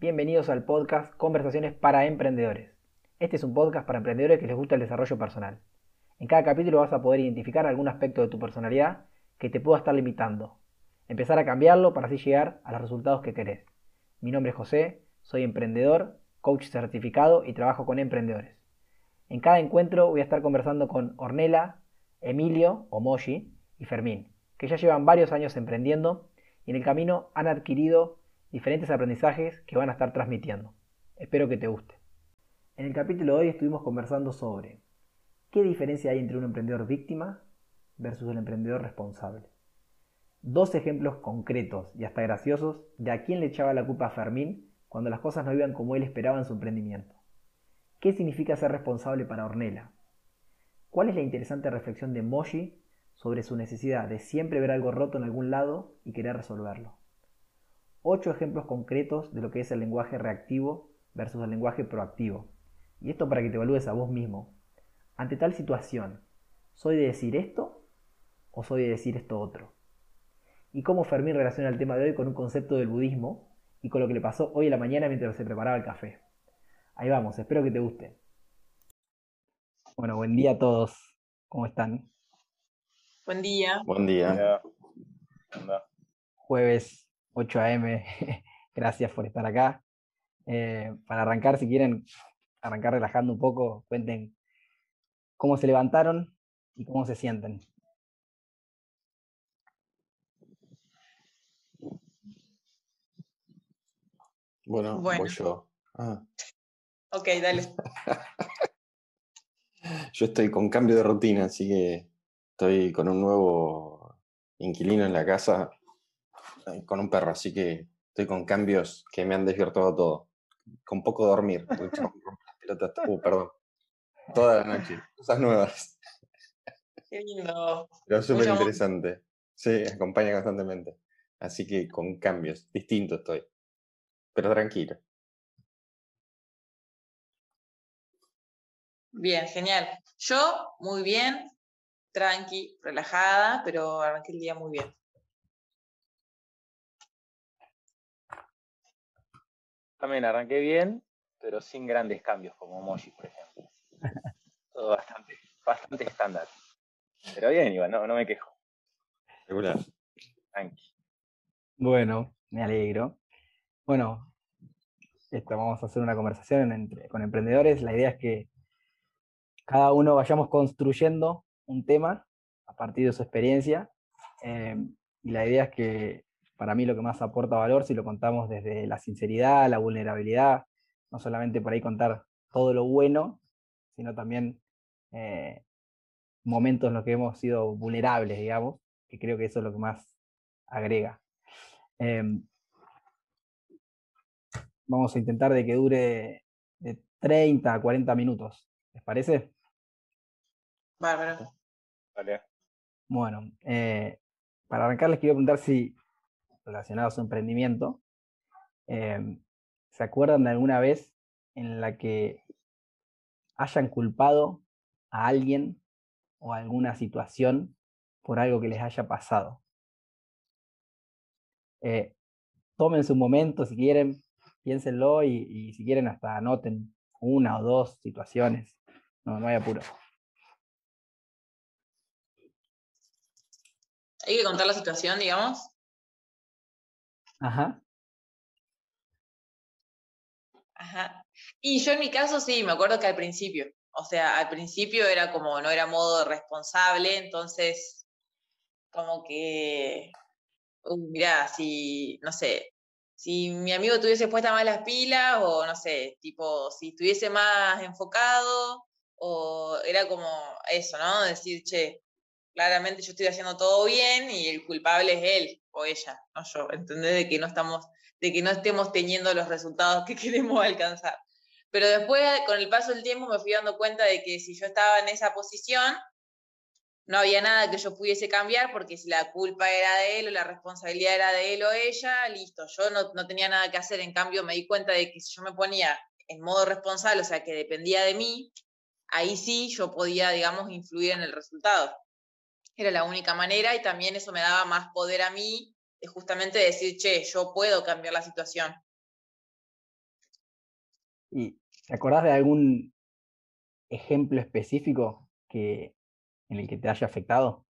Bienvenidos al podcast Conversaciones para Emprendedores. Este es un podcast para emprendedores que les gusta el desarrollo personal. En cada capítulo vas a poder identificar algún aspecto de tu personalidad que te pueda estar limitando. Empezar a cambiarlo para así llegar a los resultados que querés. Mi nombre es José, soy emprendedor, coach certificado y trabajo con emprendedores. En cada encuentro voy a estar conversando con Ornella, Emilio, Omoji y Fermín, que ya llevan varios años emprendiendo y en el camino han adquirido diferentes aprendizajes que van a estar transmitiendo. Espero que te guste. En el capítulo de hoy estuvimos conversando sobre qué diferencia hay entre un emprendedor víctima versus el emprendedor responsable. Dos ejemplos concretos y hasta graciosos de a quién le echaba la culpa a Fermín cuando las cosas no iban como él esperaba en su emprendimiento. ¿Qué significa ser responsable para Ornella? ¿Cuál es la interesante reflexión de Moshi sobre su necesidad de siempre ver algo roto en algún lado y querer resolverlo? Ocho ejemplos concretos de lo que es el lenguaje reactivo versus el lenguaje proactivo. Y esto para que te evalúes a vos mismo. Ante tal situación, ¿soy de decir esto o soy de decir esto otro? Y cómo Fermín relaciona el tema de hoy con un concepto del budismo y con lo que le pasó hoy en la mañana mientras se preparaba el café. Ahí vamos, espero que te guste. Bueno, buen día a todos. ¿Cómo están? Buen día. Buen día. Jueves 8 a.m. Gracias por estar acá. Eh, para arrancar, si quieren arrancar relajando un poco, cuenten cómo se levantaron y cómo se sienten. Bueno, Bueno. voy yo. Ah, Ok, dale. yo estoy con cambio de rutina, así que estoy con un nuevo inquilino en la casa, con un perro, así que estoy con cambios que me han desvirtuado todo. Con poco dormir. pelotas, uh, perdón. Toda la noche. Cosas nuevas. Qué lindo. Pero súper interesante. Sí, acompaña constantemente. Así que con cambios, distinto estoy. Pero tranquilo. Bien, genial. Yo, muy bien, tranqui, relajada, pero arranqué el día muy bien. También arranqué bien, pero sin grandes cambios, como Moji, por ejemplo. Todo bastante, bastante estándar. Pero bien, Iván, no, no me quejo. Regular. Tranqui. Bueno, me alegro. Bueno, esto, vamos a hacer una conversación entre, con emprendedores. La idea es que cada uno vayamos construyendo un tema a partir de su experiencia. eh, y la idea es que para mí lo que más aporta valor, si lo contamos desde la sinceridad, la vulnerabilidad, no solamente por ahí contar todo lo bueno, sino también eh, momentos en los que hemos sido vulnerables, digamos, que creo que eso es lo que más agrega. Em, vamos a intentar de que dure de 30 a 40 minutos. ¿Les parece? Bárbaro. Vale. Bueno, eh, para arrancar les quiero preguntar si, relacionado a su emprendimiento, em, ¿se acuerdan de alguna vez en la que hayan culpado a alguien o a alguna situación por algo que les haya pasado? Eh, tómense un momento si quieren, piénsenlo y, y si quieren hasta anoten una o dos situaciones. No, no hay apuro. Hay que contar la situación, digamos. Ajá. Ajá. Y yo en mi caso sí, me acuerdo que al principio, o sea, al principio era como, no era modo responsable, entonces, como que, uh, mirá, si, no sé, si mi amigo tuviese puesta más las pilas, o no sé, tipo, si estuviese más enfocado, o era como eso, ¿no? Decir, che, claramente yo estoy haciendo todo bien y el culpable es él o ella, no yo, ¿entendés? De que no estamos, de que no estemos teniendo los resultados que queremos alcanzar. Pero después, con el paso del tiempo, me fui dando cuenta de que si yo estaba en esa posición, no había nada que yo pudiese cambiar, porque si la culpa era de él o la responsabilidad era de él o ella, listo, yo no, no tenía nada que hacer. En cambio, me di cuenta de que si yo me ponía en modo responsable, o sea, que dependía de mí, ahí sí yo podía, digamos, influir en el resultado. Era la única manera y también eso me daba más poder a mí de justamente decir, che, yo puedo cambiar la situación. ¿Y te acordás de algún ejemplo específico que, en el que te haya afectado?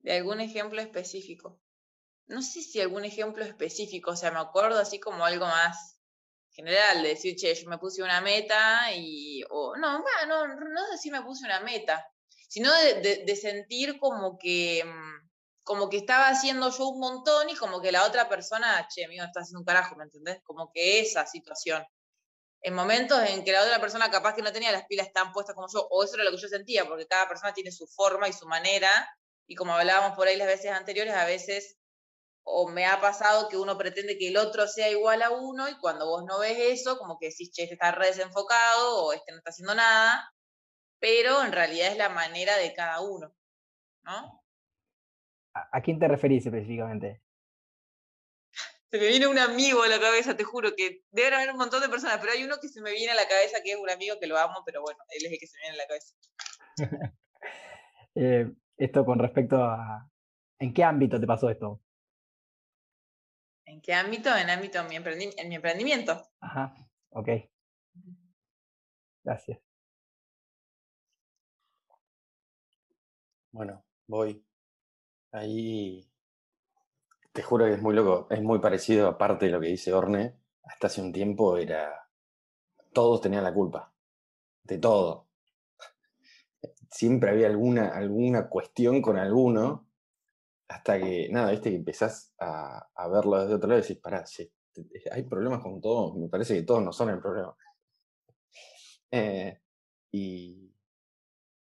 De algún ejemplo específico. No sé si algún ejemplo específico, o sea, me acuerdo así como algo más general, de decir, che, yo me puse una meta y, o no, bueno, no, no sé si me puse una meta, sino de, sentir como que, mm, como que estaba haciendo yo un montón y como que la otra persona, che, mío, está haciendo un carajo, ¿me entendés? Como que esa situación. En momentos en que la otra persona capaz que no tenía las pilas tan puestas como yo, o eso era lo que yo sentía, porque cada persona tiene su forma y su manera, y como hablábamos por ahí las veces anteriores, a veces o me ha pasado que uno pretende que el otro sea igual a uno, y cuando vos no ves eso, como que decís, che, este está re desenfocado, o este no está haciendo nada, pero en realidad es la manera de cada uno, ¿no? ¿A, quién te referís específicamente? Se me viene un amigo a la cabeza, te juro que deben haber un montón de personas, pero hay uno que se me viene a la cabeza que es un amigo que lo amo, pero bueno, él es el que se me viene a la cabeza. Eh, esto con respecto a... ¿En qué ámbito te pasó esto? ¿En qué ámbito? En ámbito en mi, en mi emprendimiento. Ajá, ok. Gracias. Bueno, voy. Ahí te juro que es muy loco, es muy parecido, aparte de lo que dice Orne, hasta hace un tiempo era, todos tenían la culpa, de todo. Siempre había alguna, alguna cuestión con alguno, hasta que, nada, viste que empezás a, verlo desde otro lado y decís, pará, si hay problemas con todos, me parece que todos no son el problema. Eh, y,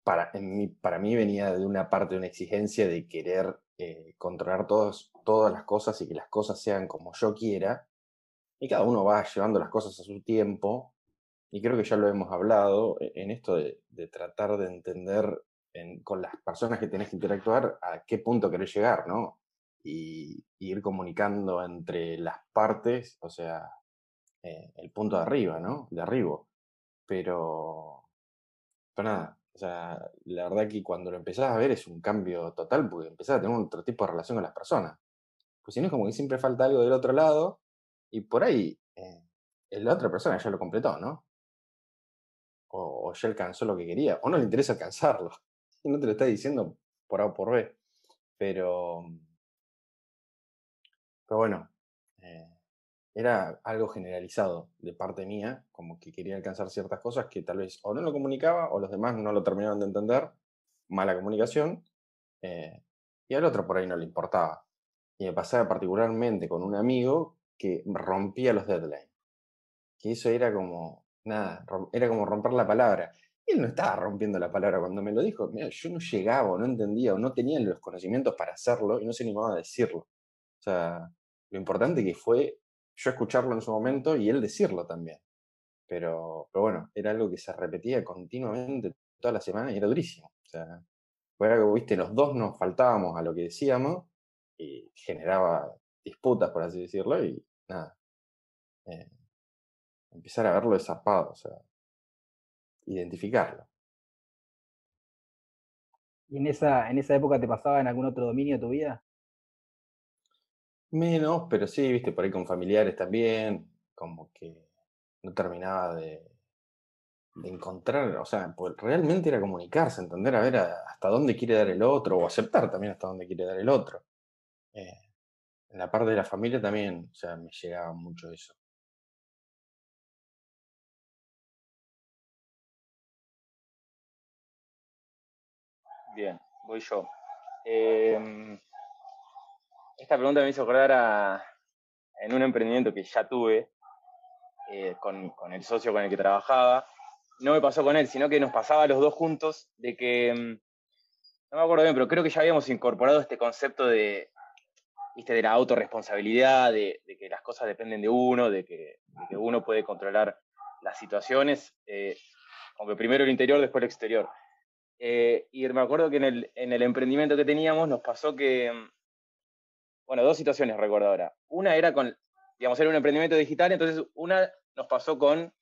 para, en mí, para mí venía de una parte de una exigencia de querer eh, controlar todos, todas las cosas y que las cosas sean como yo quiera. Y cada uno va llevando las cosas a su tiempo. Y creo que ya lo hemos hablado e, en esto de, tratar de entender con las personas que tenés que interactuar a qué punto querés llegar, ¿no? Y, ir comunicando entre las partes, o sea, eh, el punto de arriba, ¿no? De arriba. Pero, pero nada, o sea, la verdad que cuando lo empezás a ver es un cambio total porque empezás a tener otro tipo de relación con las personas. Pues si no es como que siempre falta algo del otro lado y por ahí eh, la otra persona ya lo completó, ¿no? O, ya alcanzó lo que quería, o no le interesa alcanzarlo. Y no te lo está diciendo por A o por B. Pero, pero bueno, era algo generalizado de parte mía, como que quería alcanzar ciertas cosas que tal vez o no lo comunicaba o los demás no lo terminaban de entender, mala comunicación, eh, y al otro por ahí no le importaba. Y me pasaba particularmente con un amigo que rompía los deadlines. Que eso era como, nada, era como romper la palabra. Y él no estaba rompiendo la palabra cuando me lo dijo. Mira, yo no llegaba o no entendía o no tenía los conocimientos para hacerlo y no se animaba a decirlo. O sea, lo importante que fue yo escucharlo en su momento y él decirlo también. Pero, pero bueno, era algo que se repetía continuamente toda la semana y era durísimo. O sea, fue algo, viste, los dos nos faltábamos a lo que decíamos y generaba disputas, por así decirlo, y nada. Eh, empezar a verlo desarpado, o sea, identificarlo. ¿Y en esa, en esa época te pasaba en algún otro dominio de tu vida? Menos, pero sí, viste, por ahí con familiares también, como que no terminaba de, encontrar, o sea, pues realmente era comunicarse, entender a ver hasta dónde quiere dar el otro, o aceptar también hasta dónde quiere dar el otro. Eh, en la parte de la familia también, o sea, me llegaba mucho eso. Bien, voy yo. Em, esta pregunta me hizo acordar a, en un emprendimiento que ya tuve eh, con, el socio con el que trabajaba. No me pasó con él, sino que nos pasaba los dos juntos de que, mm, no me acuerdo bien, pero creo que ya habíamos incorporado este concepto de, ¿viste? de la autorresponsabilidad, de, de que las cosas dependen de uno, de que, uno puede controlar las situaciones, eh, aunque primero el interior, después el exterior. Eh, y me acuerdo que en el, en el emprendimiento que teníamos nos pasó que mm, bueno, dos situaciones recuerdo ahora. Una era con, digamos, era un emprendimiento digital, entonces una nos pasó con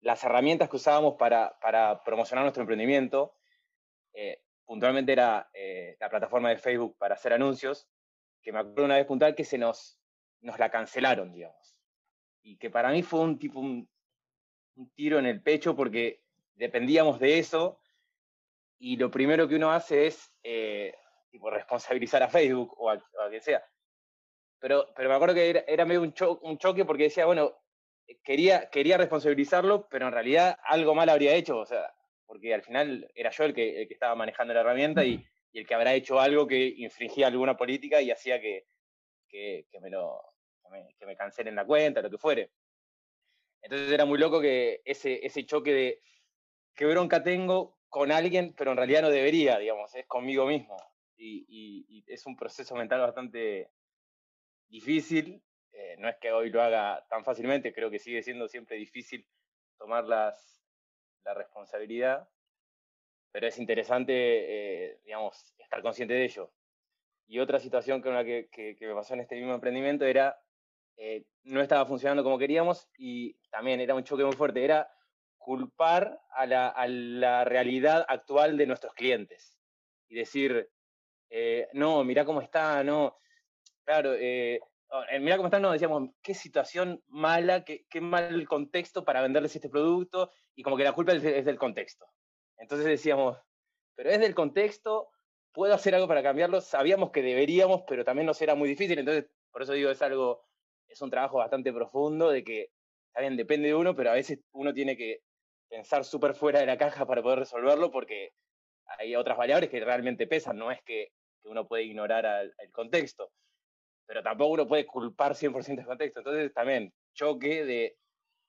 las herramientas que usábamos para, promocionar nuestro emprendimiento. Eh, puntualmente era eh, la plataforma de Facebook para hacer anuncios, que me acuerdo una vez puntual que se nos, nos la cancelaron, digamos. y que para mí fue un tipo, un, tiro en el pecho porque dependíamos de eso y lo primero que uno hace es eh, tipo, responsabilizar a Facebook o a, quien sea. Pero, pero me acuerdo que era, medio un, un, choque porque decía, bueno, quería, quería responsabilizarlo, pero en realidad algo mal habría hecho, o sea, porque al final era yo el que, el que estaba manejando la herramienta y, y, el que habrá hecho algo que infringía alguna política y hacía que, que, que me lo, que me, cancelen la cuenta, lo que fuere. Entonces era muy loco que ese, ese choque de qué bronca tengo con alguien, pero en realidad no debería, digamos, es conmigo mismo. Y, es un proceso mental bastante difícil. Eh, no es que hoy lo haga tan fácilmente, creo que sigue siendo siempre difícil tomar las, la responsabilidad, pero es interesante, eh, digamos, estar consciente de ello. Y otra situación con la que, que, me pasó en este mismo emprendimiento era eh, no estaba funcionando como queríamos y también era un choque muy fuerte, era culpar a la, realidad actual de nuestros clientes y decir, eh, no, mira cómo está, no, claro, eh, oh, mira cómo está, no, decíamos, qué situación mala, qué, qué, mal contexto para venderles este producto y como que la culpa es, del contexto. Entonces decíamos, pero es del contexto, puedo hacer algo para cambiarlo, sabíamos que deberíamos, pero también nos era muy difícil, entonces por eso digo, es algo es un trabajo bastante profundo de que, bien, depende de uno, pero a veces uno tiene que pensar súper fuera de la caja para poder resolverlo porque hay otras variables que realmente pesan, no es que, uno puede ignorar el contexto, pero tampoco uno puede culpar 100% del contexto. Entonces también choque de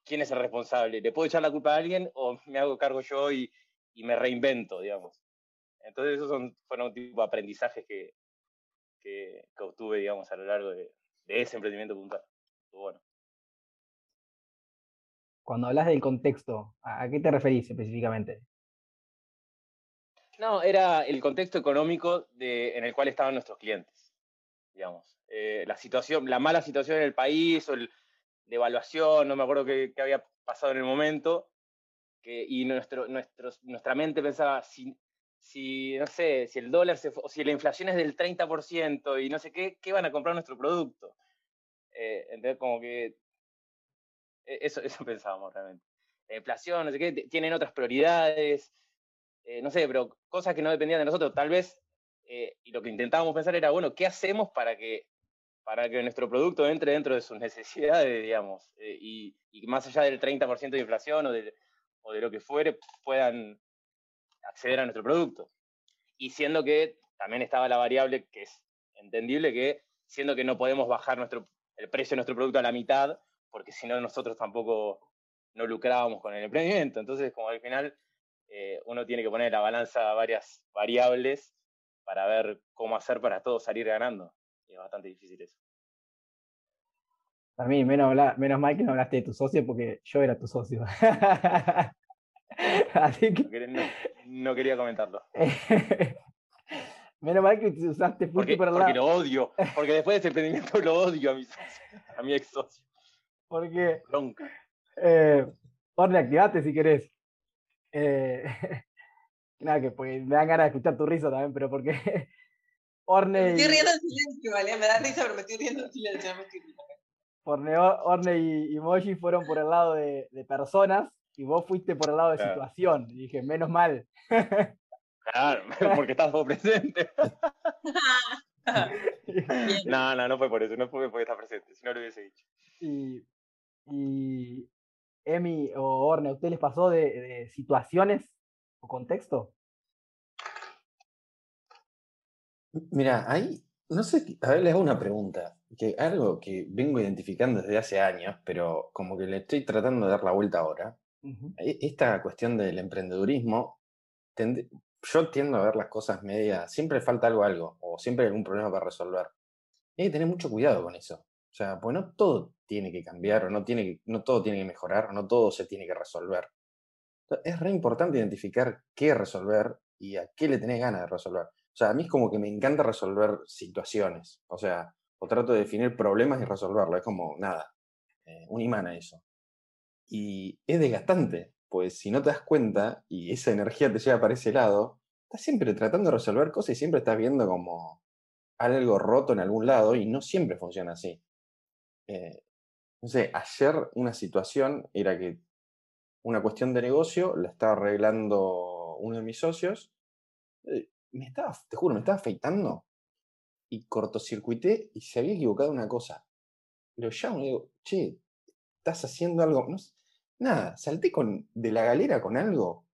quién es el responsable. ¿Le puedo echar la culpa a alguien o me hago cargo yo y, me reinvento, digamos? Entonces esos son, fueron tipo de aprendizajes que, que, obtuve, digamos, a lo largo de ese emprendimiento puntual. Cuando hablas del contexto, ¿a qué te referís específicamente? No, era el contexto económico de, en el cual estaban nuestros clientes, digamos. Eh, la situación, la mala situación en el país, o el, de evaluación, no me acuerdo qué, había pasado en el momento, que, y nuestro, nuestra mente pensaba, si, si, no sé, si el dólar se, o si la inflación es del 30% y no sé qué, ¿qué van a comprar nuestro producto? Eh, entonces, como que e, eso, eso pensábamos realmente. La inflación, no sé qué, tienen otras prioridades, eh, no sé, pero cosas que no dependían de nosotros. Tal vez, eh, y lo que intentábamos pensar era, bueno, ¿qué hacemos para que, para que nuestro producto entre dentro de sus necesidades, digamos? y, y, más allá del 30% de inflación o de, o de lo que fuere, puedan acceder a nuestro producto. Y siendo que también estaba la variable que es entendible que siendo que no podemos bajar nuestro el precio de nuestro producto a la mitad, porque si no nosotros tampoco no lucrábamos con el emprendimiento. Entonces, como al final eh, uno tiene que poner en la balanza varias variables para ver cómo hacer para todos salir ganando. Y es bastante difícil eso. A mí, menos, menos mal que no hablaste de tu socio porque yo era tu socio. Así que... no quería comentarlo. Menos mal que usaste porque, por el Porque lo odio. Porque después de ese emprendimiento lo odio a mi a mi ex socio. Porque. Bronca. Eh, activate si querés. Eh, nada, que pues, me dan ganas de escuchar tu risa también, pero porque. Orne. Me estoy riendo en silencio, ¿vale? Me da risa, pero me estoy riendo en silencio. Orne, Orne y, y Moji fueron por el lado de, de, personas y vos fuiste por el lado de situación. Y dije, menos mal. Claro, porque estás vos presente. no, no, no fue por eso, no fue porque estás presente, si no lo hubiese dicho. Y, y Emi o Orne, ¿a ustedes les pasó de, situaciones o contexto? Mira, ahí, no sé, a ver, les hago una pregunta, que algo que vengo identificando desde hace años, pero como que le estoy tratando de dar la vuelta ahora. E, esta cuestión del emprendedurismo, yo tiendo a ver las cosas medias, siempre falta algo, algo, o siempre hay algún problema para resolver. hay que tener mucho cuidado con eso. O sea, pues no todo tiene que cambiar, o no, tiene que, no todo tiene que mejorar, o no todo se tiene que resolver. Es re importante identificar qué resolver y a qué le tenés ganas de resolver. O sea, a mí es como que me encanta resolver situaciones. O sea, o trato de definir problemas y resolverlo. Es como, nada, eh, un imán a eso. Y es desgastante, pues si no te das cuenta y esa energía te lleva para ese lado, estás siempre tratando de resolver cosas y siempre estás viendo como algo roto en algún lado y no siempre funciona así. Eh, no sé, ayer una situación era que una cuestión de negocio la estaba arreglando uno de mis socios. eh, Me estaba, te juro, me estaba afeitando y cortocircuité y se había equivocado una cosa. Lo llamo y digo, che, estás haciendo algo. No nada, salté con, de la galera con algo.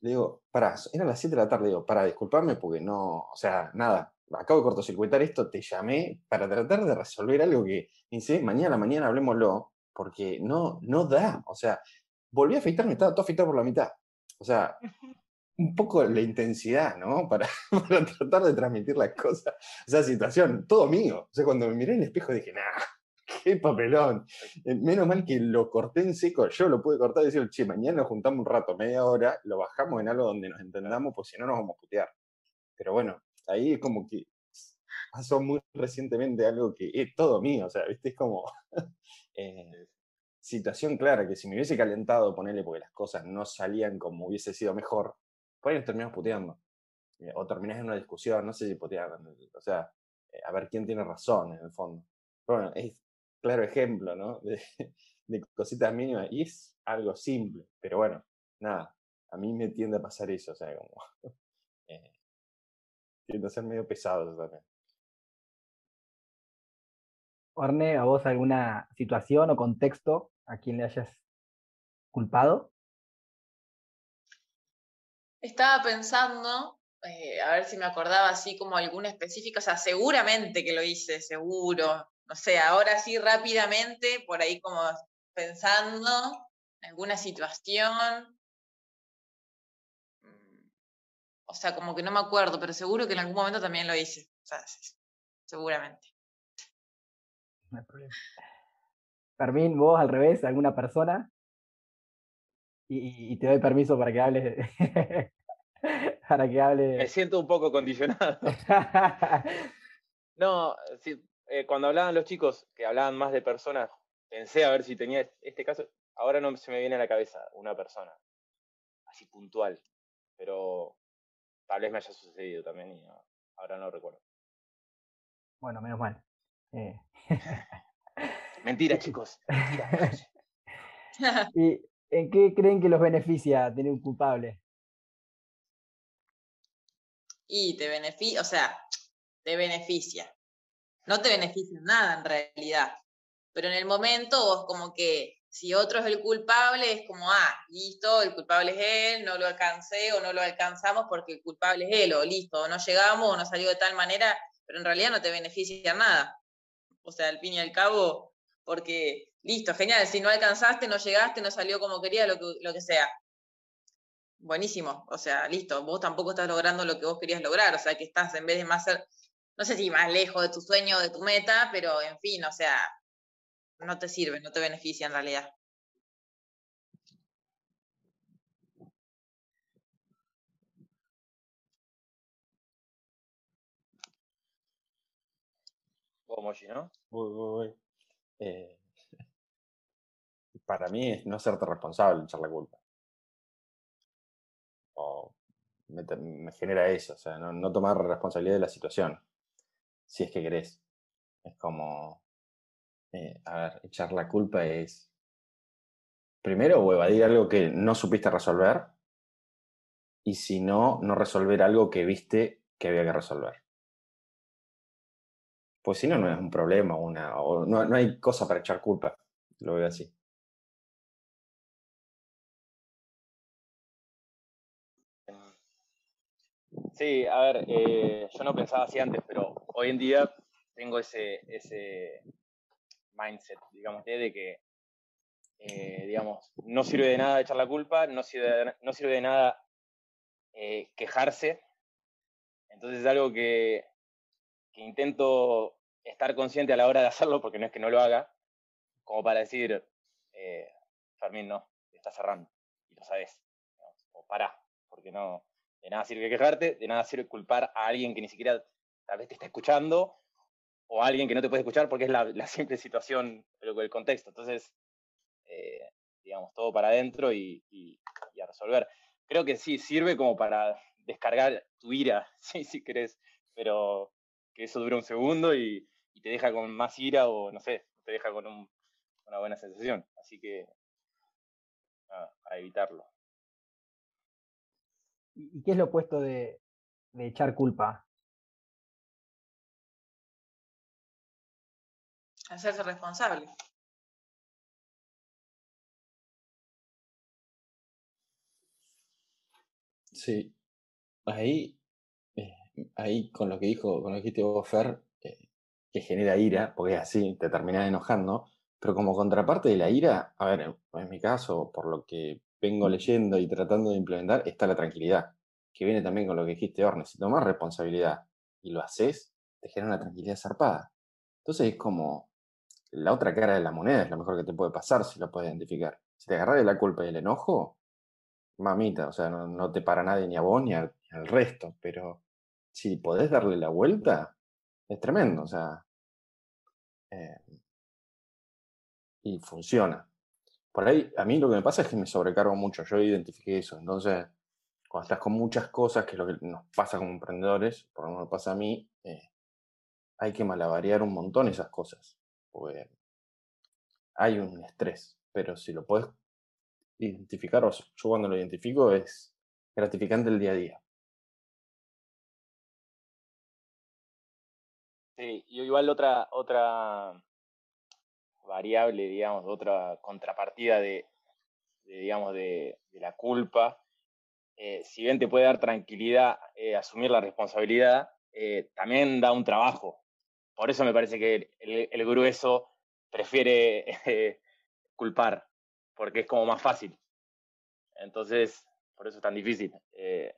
Le digo, pará, eran las 7 de la tarde. Digo, pará, disculpame porque no, o sea, nada, acabo de cortocircuitar esto, te llamé para tratar de resolver algo que, dice, mañana, mañana hablemoslo, porque no, no da. O sea, volví a afeitarme, estaba todo afeitado por la mitad. O sea, un poco la intensidad, ¿no? Para, para tratar de transmitir las cosas. Esa situación, todo mío. O sea, cuando me miré en el espejo dije, nah, qué papelón. Eh, Menos mal que lo corté en seco. Yo lo pude cortar y decir, che, mañana nos juntamos un rato, media hora, lo bajamos en algo donde nos entendamos, pues si no nos vamos a putear. Pero bueno, ahí es como que pasó muy recientemente algo que es todo mío. O sea, ¿viste? Es como. eh, situación clara que si me hubiese calentado, ponerle porque las cosas no salían como hubiese sido mejor, por ahí nos terminamos puteando. Eh, O terminás en una discusión, no sé si putear, o sea, eh, a ver quién tiene razón en el fondo. Pero bueno, es claro ejemplo, ¿no? De, de cositas mínimas y es algo simple, pero bueno, nada, a mí me tiende a pasar eso, o sea, como... eh, tiende a ser medio pesado eso también. Orne, ¿a vos alguna situación o contexto a quien le hayas culpado? Estaba pensando, eh, a ver si me acordaba así como alguna específica, o sea, seguramente que lo hice, seguro. No sé, ahora sí rápidamente, por ahí como pensando en alguna situación. O sea, como que no me acuerdo, pero seguro que en algún momento también lo hice. O sea, sí, seguramente. No hay problema. Fermín, vos al revés, alguna persona. Y, y te doy permiso para que hables. para que Me hable. siento un poco condicionado. No, sí, eh, cuando hablaban los chicos, que hablaban más de personas, pensé a ver si tenía este caso. Ahora no se me viene a la cabeza una persona así puntual, pero tal vez me haya sucedido también y no- ahora no recuerdo. Bueno, menos mal. Eh, Mentira, chicos. Mentira. ¿Y en qué creen que los beneficia tener un culpable? Y te beneficia, o sea, te beneficia. No te beneficia en nada en realidad. Pero en el momento vos como que si otro es el culpable, es como, ah, listo, el culpable es él, no lo alcancé o no lo alcanzamos porque el culpable es él, o listo, o no llegamos o no salió de tal manera, pero en realidad no te beneficia en nada. O sea, al fin y al cabo, porque, listo, genial, si no alcanzaste, no llegaste, no salió como quería, lo que, lo que sea. Buenísimo, o sea, listo, vos tampoco estás logrando lo que vos querías lograr, o sea, que estás en vez de más ser, no sé si más lejos de tu sueño, de tu meta, pero en fin, o sea, no te sirve, no te beneficia en realidad. Vos, Mochi, ¿no? Uy, uy, uy. Eh, para mí es no hacerte responsable, echar la culpa. O me, te- me genera eso, o sea, no, no tomar responsabilidad de la situación, si es que querés. Es como, eh, a ver, echar la culpa es, primero, o evadir algo que no supiste resolver, y si no, no resolver algo que viste que había que resolver. Pues si no, no es un problema, una, no, no hay cosa para echar culpa, lo veo así. Sí, a ver, eh, yo no pensaba así antes, pero hoy en día tengo ese, ese mindset, digamos, de de que, eh, digamos, no sirve de nada echar la culpa, no sirve de, no sirve de nada eh, quejarse. Entonces es algo que, intento estar consciente a la hora de hacerlo, porque no es que no lo haga, como para decir, eh, Fermín, no, te estás cerrando, y lo sabes, o pará, porque no, de nada sirve quejarte, de nada sirve culpar a alguien que ni siquiera tal vez te está escuchando, o alguien que no te puede escuchar porque es la, simple situación, pero con el contexto. Entonces, eh, digamos, todo para adentro y, a resolver. Creo que sí, sirve como para descargar tu ira, sí, si querés, pero que eso dura un segundo y, te deja con más ira o, no sé, te deja con un, una buena sensación. Así que, nada, para evitarlo. ¿Y qué es lo opuesto de echar culpa? Hacerse responsable. Sí. Ahí, eh, ahí con lo que dijo, con lo que dijiste vos, Fer, eh, que genera ira, porque es así, te terminás enojando, pero como contraparte de la ira, a ver, en, en mi caso, por lo que vengo leyendo y tratando de implementar, está la tranquilidad, que viene también con lo que dijiste, Orne, si tomás responsabilidad y lo haces, te genera una tranquilidad zarpada. Entonces es como la otra cara de la moneda, es lo mejor que te puede pasar si lo puedes identificar. Si te agarras de la culpa y el enojo, mamita, o sea, no, te para nadie ni a vos ni al, resto, pero si podés darle la vuelta, es tremendo, o sea, eh, y funciona. Por ahí, a mí lo que me pasa es que me sobrecargo mucho, yo identifiqué eso, entonces, cuando estás con muchas cosas, que es lo que nos pasa como emprendedores, por lo menos me pasa a mí, eh, hay que malabarear un montón esas cosas, porque hay un estrés, pero si lo puedes identificar, o yo cuando lo identifico es gratificante el día a día. Sí, y igual otra, otra variable, digamos, otra contrapartida de, digamos, de, la culpa, eh, si bien te puede dar tranquilidad eh, asumir la responsabilidad, eh, también da un trabajo. Por eso me parece que el, grueso prefiere culpar, porque es como más fácil. Entonces, por eso es tan difícil. Eh,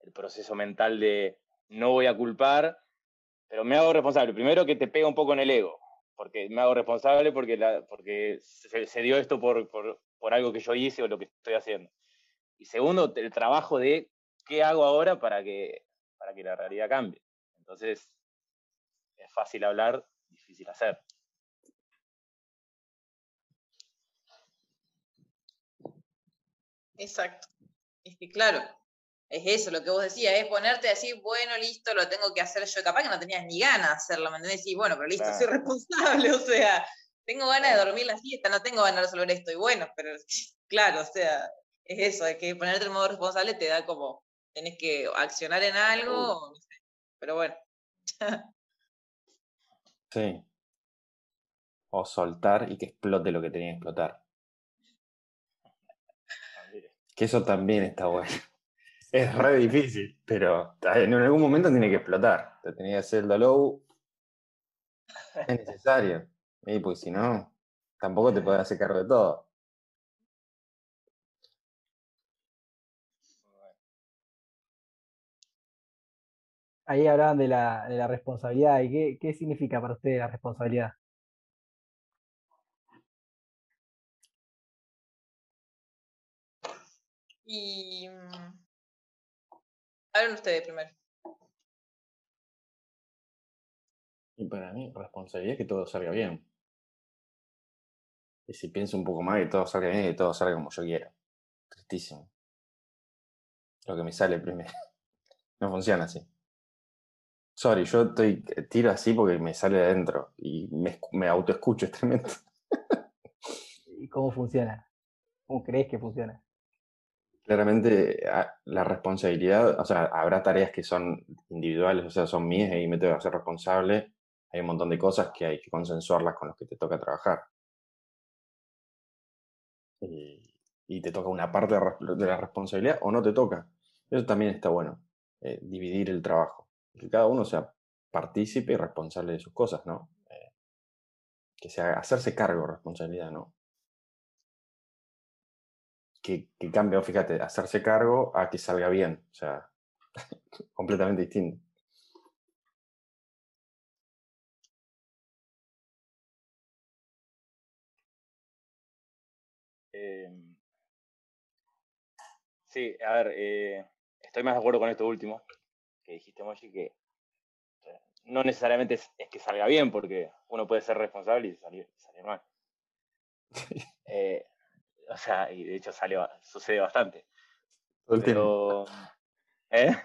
el proceso mental de no voy a culpar, pero me hago responsable. Primero que te pega un poco en el ego, porque me hago responsable porque, se, dio esto por, por, por algo que yo hice o lo que estoy haciendo. Y segundo, el trabajo de qué hago ahora para que, para que la realidad cambie. Entonces, es fácil hablar, difícil hacer. Exacto. Es que claro, es eso lo que vos decías, es ponerte así, bueno, listo, lo tengo que hacer yo. Capaz que no tenías ni ganas de hacerlo, ¿me entendés? Y bueno, pero listo, claro. soy responsable, o sea, tengo ganas de dormir la siesta, no tengo ganas de resolver esto. Y bueno, pero claro, o sea, es eso, es que ponerte en modo responsable te da como, tenés que accionar en algo, no sé, pero bueno. sí. O soltar y que explote lo que tenía que explotar. Que eso también está bueno. Es re difícil, pero en algún momento tiene que explotar. Te tenía que hacer el low. Es necesario. Y pues si no, tampoco te puedes hacer cargo de todo. Ahí hablaban de la, de la responsabilidad. ¿Y qué, qué significa para usted la responsabilidad? Y mm, hablen ustedes primero. Y para mí, responsabilidad es que todo salga bien. Y si pienso un poco más, que todo salga bien y que todo salga como yo quiero. Tristísimo. Lo que me sale primero. No funciona así. Sorry, yo estoy tiro así porque me sale de adentro y me, me autoescucho, es tremendo. ¿Y cómo funciona? ¿Cómo crees que funciona? Claramente la responsabilidad, o sea, habrá tareas que son individuales, o sea, son mías y me tengo que hacer responsable. Hay un montón de cosas que hay que consensuarlas con los que te toca trabajar. Y, y te toca una parte de la responsabilidad o no te toca. Eso también está bueno, eh, dividir el trabajo. Que cada uno sea partícipe y responsable de sus cosas, ¿no? Eh, que sea hacerse cargo responsabilidad, ¿no? que, que cambia, fíjate, hacerse cargo a que salga bien. O sea, completamente distinto. Eh, sí, a ver, eh, estoy más de acuerdo con esto último que dijiste, Moshi, que no necesariamente es, es, que salga bien, porque uno puede ser responsable y salir, salir mal. eh, o sea, y de hecho salió, sucede bastante. Todo el Pero, tiempo. ¿eh?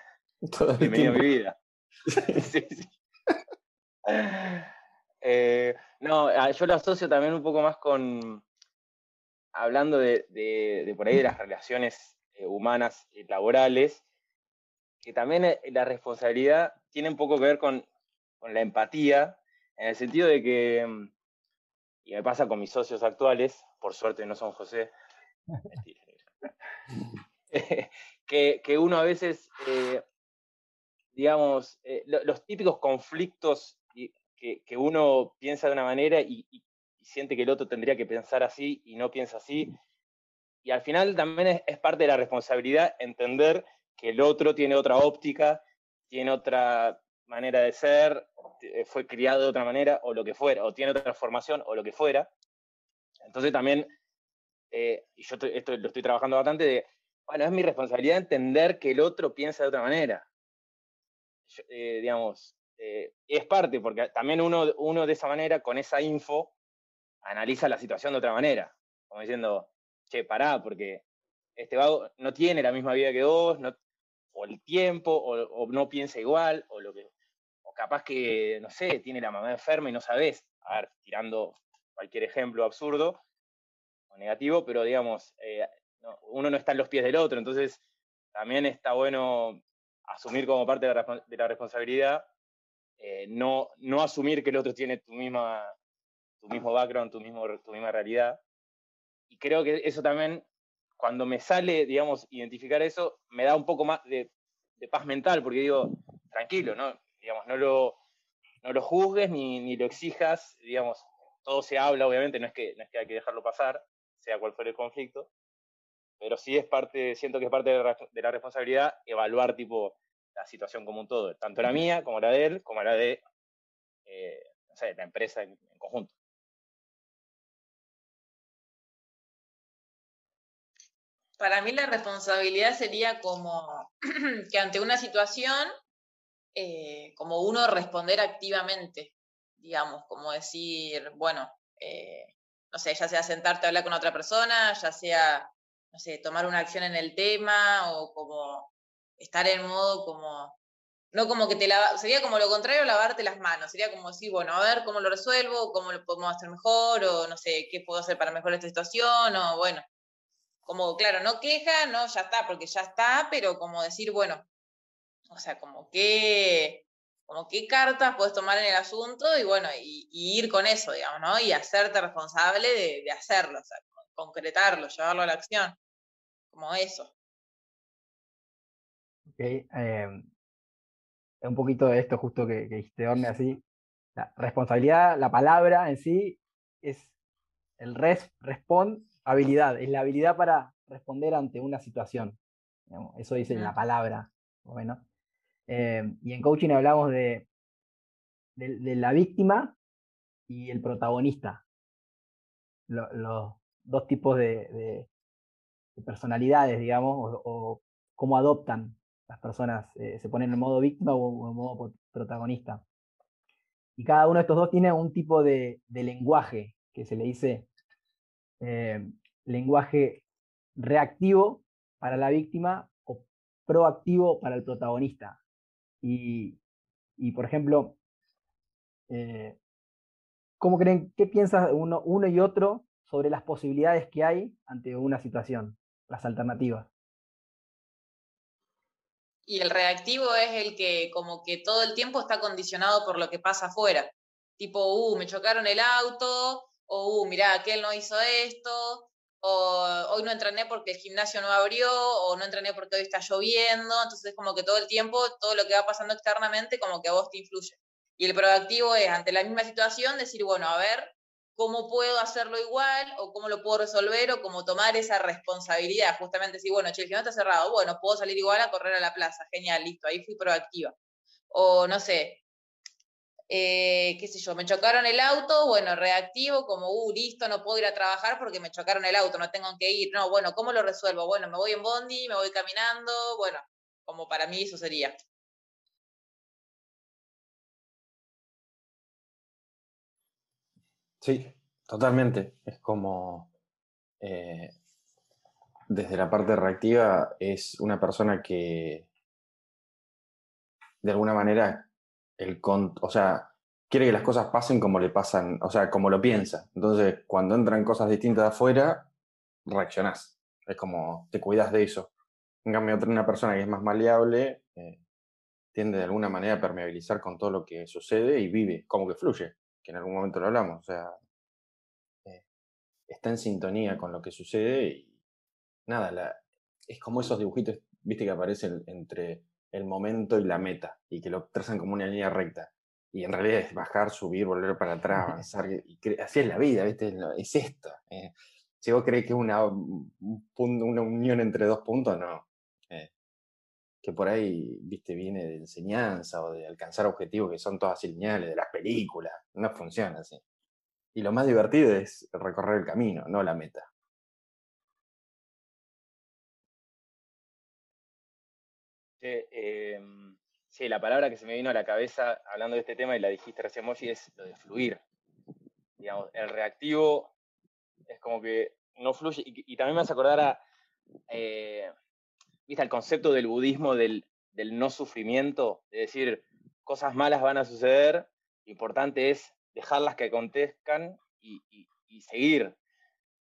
Todo el Bienvenido tiempo. a mi vida. sí, sí. Eh, No, ah, yo lo asocio también un poco más con, hablando de, de, por ahí de las relaciones eh, humanas y laborales, que también eh, la responsabilidad tiene un poco que ver con, con la empatía, en el sentido de que, mm, y me pasa con mis socios actuales, por suerte no son José, que, que, uno a veces, eh, digamos, los típicos conflictos que, que, uno piensa de una manera y, siente que el otro tendría que pensar así y no piensa así. Y al final también es, parte de la responsabilidad entender que el otro tiene otra óptica, tiene otra manera de ser, eh, fue criado de otra manera o lo que fuera, o tiene otra formación o lo que fuera. Entonces también, eh, y yo esto lo estoy trabajando bastante, de, bueno, es mi responsabilidad entender que el otro piensa de otra manera. Eh, digamos, es parte, porque también uno, uno de esa manera, con esa info, analiza la situación de otra manera, como diciendo, che, pará, porque este vago no tiene la misma vida que vos, no, o el tiempo, o, no piensa igual, o lo que, o capaz que, no sé, tiene la mamá enferma y no sabes, a ver, tirando cualquier ejemplo absurdo o negativo, pero digamos, eh, uno no está en los pies del otro, entonces también está bueno asumir como parte de la, responsabilidad, eh, no, no asumir que el otro tiene tu misma tu mismo background, tu, mismo, tu misma realidad. Y creo que eso también, cuando me sale, digamos, identificar eso, me da un poco más de, paz mental, porque digo, tranquilo, ¿no? Digamos, no lo, no lo juzgues ni, ni, lo exijas, digamos, todo se habla, obviamente, no es, que, no es que hay que dejarlo pasar, sea cual fuera el conflicto, pero sí es parte, siento que es parte de la responsabilidad evaluar, tipo, la situación como un todo, tanto la mía, como la de él, como la de, eh, no sé, la empresa en conjunto. Para mí la responsabilidad sería como que ante una situación, eh, como uno responder activamente, digamos, como decir, bueno, eh, no sé, ya sea sentarte a hablar con otra persona, ya sea, no sé, tomar una acción en el tema o como estar en modo como, no como que te lava, sería como lo contrario, lavarte las manos, sería como decir, bueno, a ver cómo lo resuelvo, cómo lo podemos hacer mejor, o no sé, qué puedo hacer para mejorar esta situación, o bueno, como, claro, no queja, no, ya está, porque ya está, pero como decir, bueno, o sea, como qué, como qué cartas puedes tomar en el asunto y bueno, y, ir con eso, digamos, ¿no? Y hacerte responsable de, hacerlo, o sea, concretarlo, llevarlo a la acción, como eso. Ok, eh, un poquito de esto justo que, que dijiste, Orne, así. La responsabilidad, la palabra en sí es el res, respond habilidad, es la habilidad para responder ante una situación. Eso dice la palabra. Bueno. Eh, y en coaching hablamos de, de, la víctima y el protagonista. los dos tipos de, personalidades, digamos, o, cómo adoptan las personas, eh, se ponen en modo víctima o en modo protagonista. Y cada uno de estos dos tiene un tipo de, lenguaje que se le dice eh, lenguaje reactivo para la víctima o proactivo para el protagonista. Y, por ejemplo, eh, ¿cómo creen, qué piensa uno, uno y otro sobre las posibilidades que hay ante una situación, las alternativas? Y el reactivo es el que como que todo el tiempo está condicionado por lo que pasa afuera. Tipo, uh, me chocaron el auto, o, uh, mirá, aquel no hizo esto, o hoy no entrené porque el gimnasio no abrió, o no entrené porque hoy está lloviendo, entonces como que todo el tiempo, todo lo que va pasando externamente, como que a vos te influye. Y el proactivo es, ante la misma situación, decir, bueno, a ver, ¿cómo puedo hacerlo igual? ¿O cómo lo puedo resolver? ¿O cómo tomar esa responsabilidad? Justamente decir, bueno, che, el gimnasio está cerrado, bueno, puedo salir igual a correr a la plaza, genial, listo, ahí fui proactiva. O no sé, eh, qué sé yo, me chocaron el auto, bueno, reactivo, como, uh, listo, no puedo ir a trabajar porque me chocaron el auto, no tengo que ir. No, bueno, ¿cómo lo resuelvo? Bueno, me voy en bondi, me voy caminando, bueno, como para mí eso sería. Sí, totalmente. Es como, eh, desde la parte reactiva, es una persona que de alguna manera el o sea, quiere que las cosas pasen como le pasan, o sea, como lo piensa. Entonces, cuando entran cosas distintas de afuera, reaccionás. Es como, te cuidas de eso. En cambio, una persona que es más maleable, eh, tiende de alguna manera a permeabilizar con todo lo que sucede y vive, como que fluye, que en algún momento lo hablamos. O sea, eh, está en sintonía con lo que sucede y nada, es como esos dibujitos, viste, que aparecen entre el momento y la meta y que lo trazan como una línea recta. Y en realidad es bajar, subir, volver para atrás, avanzar. Y así es la vida, ¿viste? Es esto. Eh. Si vos crees que es una, una unión entre dos puntos, no. Eh. que por ahí, viste, viene de enseñanza o de alcanzar objetivos que son todas lineales, de las películas. No funciona así. Y lo más divertido es recorrer el camino, no la meta. Em, sí, la palabra que se me vino a la cabeza hablando de este tema y la dijiste recién, Moshi, es lo de fluir. Digamos, el reactivo es como que no fluye. Y, también me hace acordar a, eh, ¿viste? el concepto del budismo del, no sufrimiento, de decir, cosas malas van a suceder, lo importante es dejarlas que acontezcan y, seguir.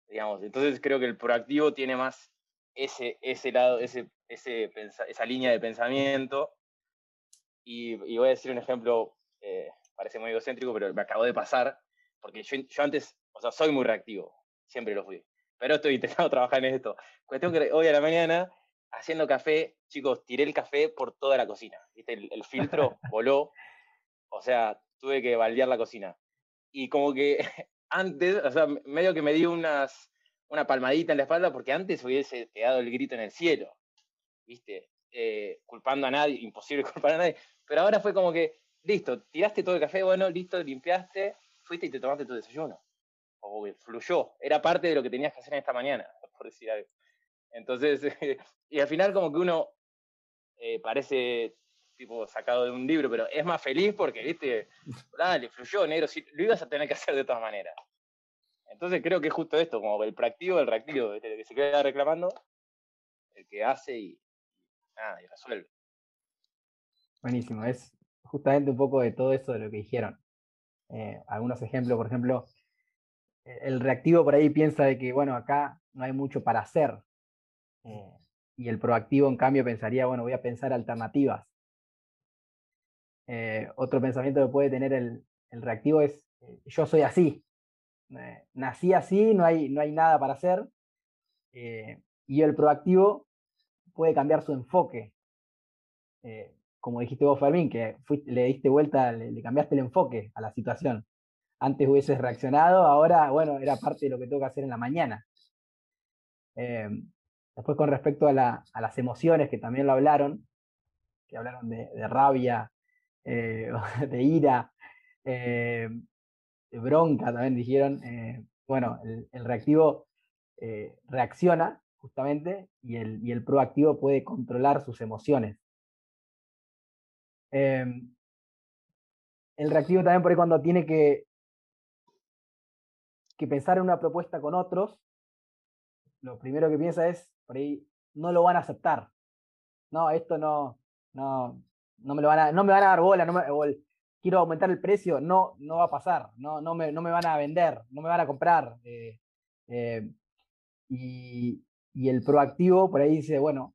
Digamos. Entonces creo que el proactivo tiene más ese, ese lado, ese, esa línea de pensamiento. Y, voy a decir un ejemplo, eh, parece muy egocéntrico, pero me acabó de pasar, porque yo, antes, o sea, soy muy reactivo, siempre lo fui, pero estoy intentando trabajar en esto. Cuestión que hoy a la mañana, haciendo café, chicos, tiré el café por toda la cocina, ¿viste? El, filtro voló, o sea, tuve que baldear la cocina. Y como que antes, o sea, medio que me dio unas, una palmadita en la espalda porque antes hubiese quedado el grito en el cielo. ¿Viste? Eh, culpando a nadie, imposible culpar a nadie, pero ahora fue como que, listo, tiraste todo el café, bueno, listo, limpiaste, fuiste y te tomaste tu desayuno. O fluyó, era parte de lo que tenías que hacer en esta mañana, por decir algo. Entonces, y al final como que uno eh, parece tipo sacado de un libro, pero es más feliz porque, viste, dale, fluyó, negro, lo ibas a tener que hacer de todas maneras. Entonces creo que es justo esto, como el proactivo, el reactivo, ¿viste? que se queda reclamando, el que hace y, y resuelve. Buenísimo, es justamente un poco de todo eso de lo que dijeron. Eh, algunos ejemplos, por ejemplo, e-, el reactivo por ahí piensa de que, bueno, acá no hay mucho para hacer. Eh, y el proactivo, en cambio, pensaría, bueno, voy a pensar alternativas. Eh, otro pensamiento que puede tener el, reactivo es, yo soy así. nací así, no hay, no hay nada para hacer. y el proactivo puede cambiar su enfoque. Eh, como dijiste vos, Fermín, que le diste vuelta, le, cambiaste el enfoque a la situación. Antes hubieses reaccionado, ahora, bueno, era parte de lo que tengo que hacer en la mañana. Eh, después, con respecto a, las emociones, que también lo hablaron, que hablaron de, rabia, eh, de ira, de bronca, también dijeron, bueno, el reactivo reacciona justamente, y el, y el proactivo puede controlar sus emociones. Em, el reactivo también por ahí cuando tiene que, que pensar en una propuesta con otros, lo primero que piensa es, por ahí, no lo van a aceptar. No, esto no, no, no me lo van a, no me van a dar bola, no me, quiero aumentar el precio, no, no va a pasar, no, no, me, no me van a vender, no me van a comprar. Eh, eh, y, y el proactivo por ahí dice, bueno,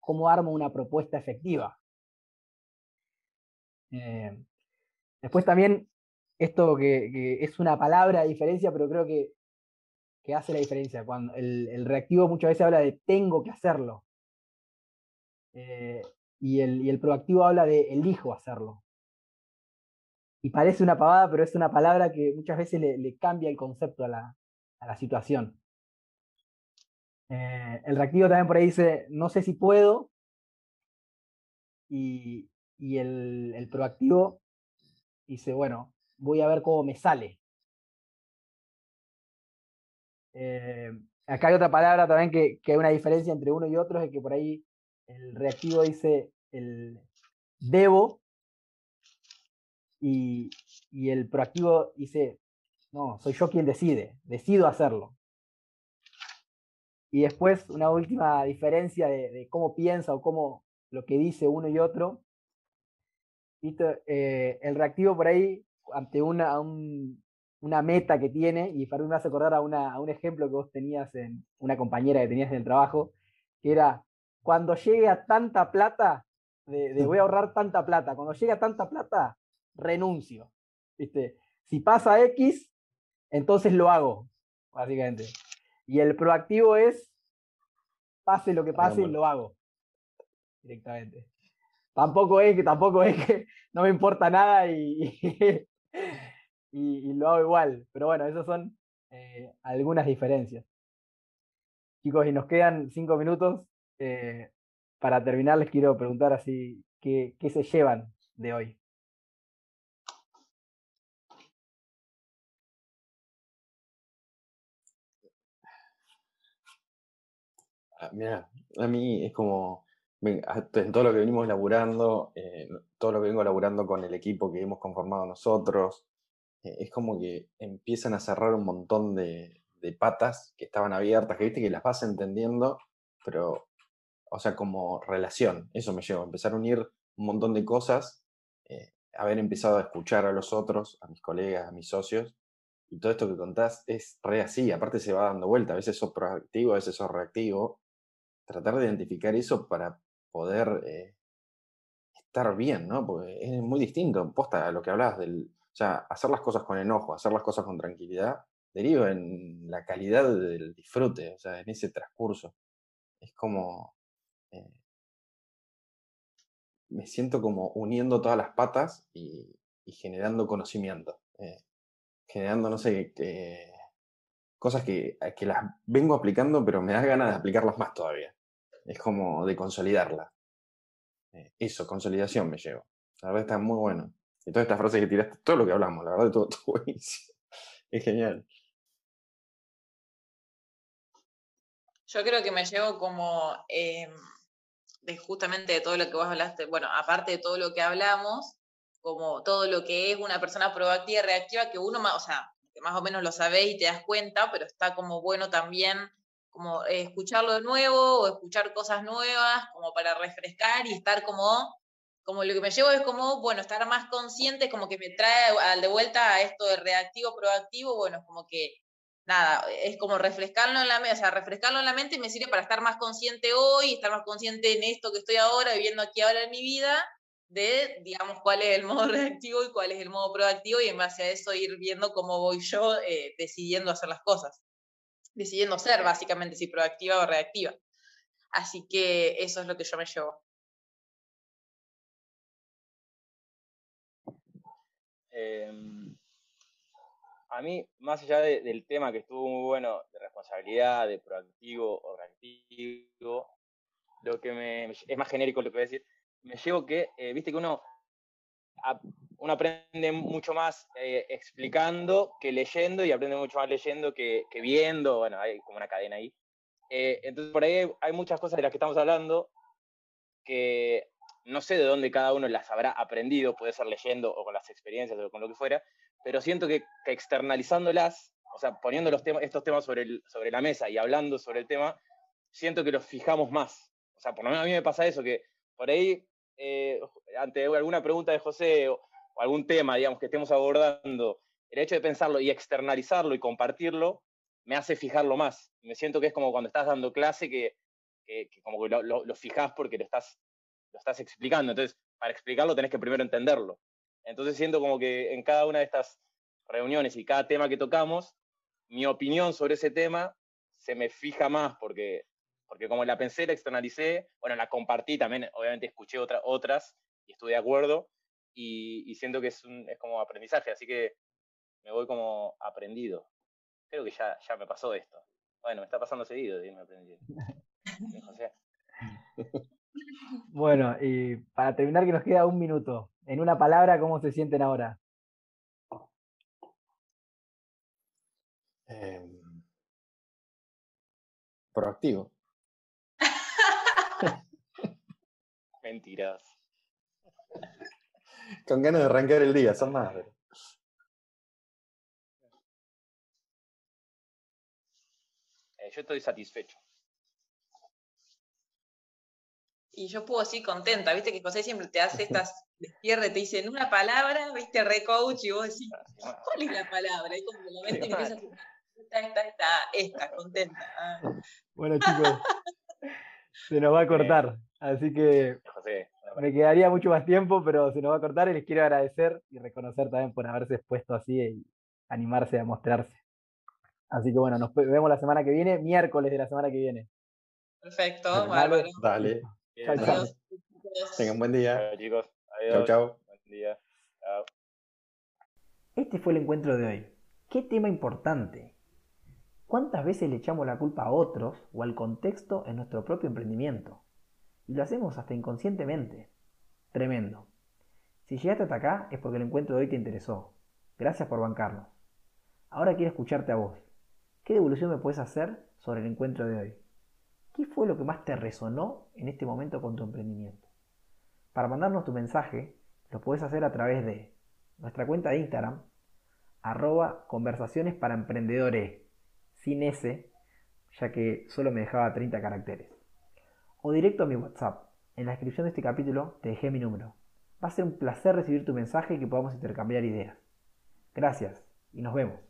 ¿cómo armo una propuesta efectiva? Eh, después también, esto que, es una palabra de diferencia, pero creo que, que hace la diferencia. Cuando el, reactivo muchas veces habla de tengo que hacerlo. Eh, y, el, y, el, proactivo habla de elijo hacerlo. Y parece una pavada, pero es una palabra que muchas veces le, cambia el concepto a la, a la situación. Eh, el reactivo también por ahí dice, no sé si puedo. Y, el, proactivo dice, bueno, voy a ver cómo me sale. Eh, acá hay otra palabra también que, que, hay una diferencia entre uno y otro, es que por ahí el reactivo dice el debo y, y el proactivo dice, no, soy yo quien decide, decido hacerlo. Y después una última diferencia de, cómo piensa o cómo lo que dice uno y otro. Eh, el reactivo por ahí, ante una, una meta que tiene, y para me hace acordar a, una, a un ejemplo que vos tenías en una compañera que tenías en el trabajo, que era, cuando llegue a tanta plata, de, voy a ahorrar tanta plata, cuando llegue a tanta plata, renuncio. ¿Viste? Si pasa X, entonces lo hago, básicamente. Y el proactivo es, pase lo que pase, lo hago directamente. Tampoco es que, tampoco es que no me importa nada y, y, lo hago igual. Pero bueno, esas son eh, algunas diferencias. Chicos, y nos quedan cinco minutos. Eh, para terminar, les quiero preguntar así, ¿qué, qué se llevan de hoy? Mira, a mí es como, en todo lo que venimos laburando, eh, todo lo que vengo laburando con el equipo que hemos conformado nosotros, eh, es como que empiezan a cerrar un montón de, patas que estaban abiertas, que viste que las vas entendiendo, pero, o sea, como relación, eso me lleva, empezar a unir un montón de cosas, eh, haber empezado a escuchar a los otros, a mis colegas, a mis socios, y todo esto que contás es re así, aparte se va dando vuelta, a veces sos proactivo, a veces sos reactivo, tratar de identificar eso para poder eh, estar bien, ¿no? Porque es muy distinto, posta a lo que hablabas del, o sea, hacer las cosas con enojo, hacer las cosas con tranquilidad, deriva en la calidad del disfrute, o sea, en ese transcurso. Es como, eh, me siento como uniendo todas las patas y, generando conocimiento, eh, generando, no sé, cosas que, que las vengo aplicando, pero me da ganas de aplicarlas más todavía. Es como de consolidarla. Eh, eso, consolidación me llevo. La verdad está muy bueno. Y todas estas frases que tiraste, todo lo que hablamos, la verdad, todo, todo buenísimo. Es genial. Yo creo que me llevo como em, de justamente de todo lo que vos hablaste, bueno, aparte de todo lo que hablamos, como todo lo que es una persona proactiva reactiva, que uno más, o sea, que más o menos lo sabés y te das cuenta, pero está como bueno también como eh, escucharlo de nuevo o escuchar cosas nuevas, como para refrescar y estar como, como lo que me llevo es como, bueno, estar más consciente, como que me trae al de vuelta a esto de reactivo, proactivo, bueno, como que nada, es como refrescarlo en la mente, o sea, refrescarlo en la mente me sirve para estar más consciente hoy, estar más consciente en esto que estoy ahora, viviendo aquí ahora en mi vida, de, digamos, cuál es el modo reactivo y cuál es el modo proactivo y en base a eso ir viendo cómo voy yo eh, decidiendo hacer las cosas, decidiendo ser básicamente si proactiva o reactiva. Así que eso es lo que yo me llevo. Em, a mí, más allá del tema que estuvo muy bueno, de responsabilidad, de proactivo o reactivo, lo que me, es más genérico lo que voy a decir, me llevo que, eh, viste que uno, uno aprende mucho más eh, explicando que leyendo y aprende mucho más leyendo que, viendo, bueno, hay como una cadena ahí. Eh, entonces por ahí hay muchas cosas de las que estamos hablando que no sé de dónde cada uno las habrá aprendido, puede ser leyendo o con las experiencias o con lo que fuera, pero siento que, externalizándolas, o sea, poniendo los temas, estos temas sobre, el, sobre la mesa y hablando sobre el tema, siento que los fijamos más. O sea, por lo menos a mí me pasa eso, que por ahí, eh, ante alguna pregunta de José o, algún tema, digamos, que estemos abordando, el hecho de pensarlo y externalizarlo y compartirlo, me hace fijarlo más. Me siento que es como cuando estás dando clase, que, como lo, lo, fijas porque lo estás, lo estás explicando. Entonces, para explicarlo tenés que primero entenderlo. Entonces siento como que en cada una de estas reuniones y cada tema que tocamos, mi opinión sobre ese tema se me fija más porque, porque como la pensé, la externalicé, bueno, la compartí también, obviamente escuché otra, otras y estuve de acuerdo y, siento que es, un, es como aprendizaje, así que me voy como aprendido. Creo que ya, ya me pasó esto. Bueno, me está pasando seguido de irme aprendido. Bueno, y para terminar que nos queda un minuto. En una palabra, ¿cómo se sienten ahora? Em, proactivo. Mentiras. Con ganas de arrancar el día, son más. Eh, yo estoy satisfecho. y yo puedo así contenta, viste que José siempre te hace estas despierres, te dicen una palabra, viste, re coach, y vos decís, ¿cuál es la palabra? Y como la mente empieza a esta, esta, esta, esta, contenta. Ah. Bueno, chicos, se nos va a cortar, así que me quedaría mucho más tiempo, pero se nos va a cortar y les quiero agradecer y reconocer también por haberse expuesto así y animarse a mostrarse. Así que bueno, nos vemos la semana que viene, miércoles de la semana que viene. Perfecto, bárbaro. Dale. Tengan buen día. Chao, chicos. Adiós. Chao, Buen día. Chao. Este fue el encuentro de hoy. Qué tema importante. ¿Cuántas veces le echamos la culpa a otros o al contexto en nuestro propio emprendimiento? Y lo hacemos hasta inconscientemente. Tremendo. Si llegaste hasta acá es porque el encuentro de hoy te interesó. Gracias por bancarnos. Ahora quiero escucharte a vos. ¿Qué devolución me puedes hacer sobre el encuentro de hoy? ¿Qué fue lo que más te resonó en este momento con tu emprendimiento? Para mandarnos tu mensaje, lo puedes hacer a través de nuestra cuenta de Instagram, arroba conversaciones para emprendedores, sin S, ya que solo me dejaba 30 caracteres. O directo a mi WhatsApp. En la descripción de este capítulo te dejé mi número. Va a ser un placer recibir tu mensaje y que podamos intercambiar ideas. Gracias y nos vemos.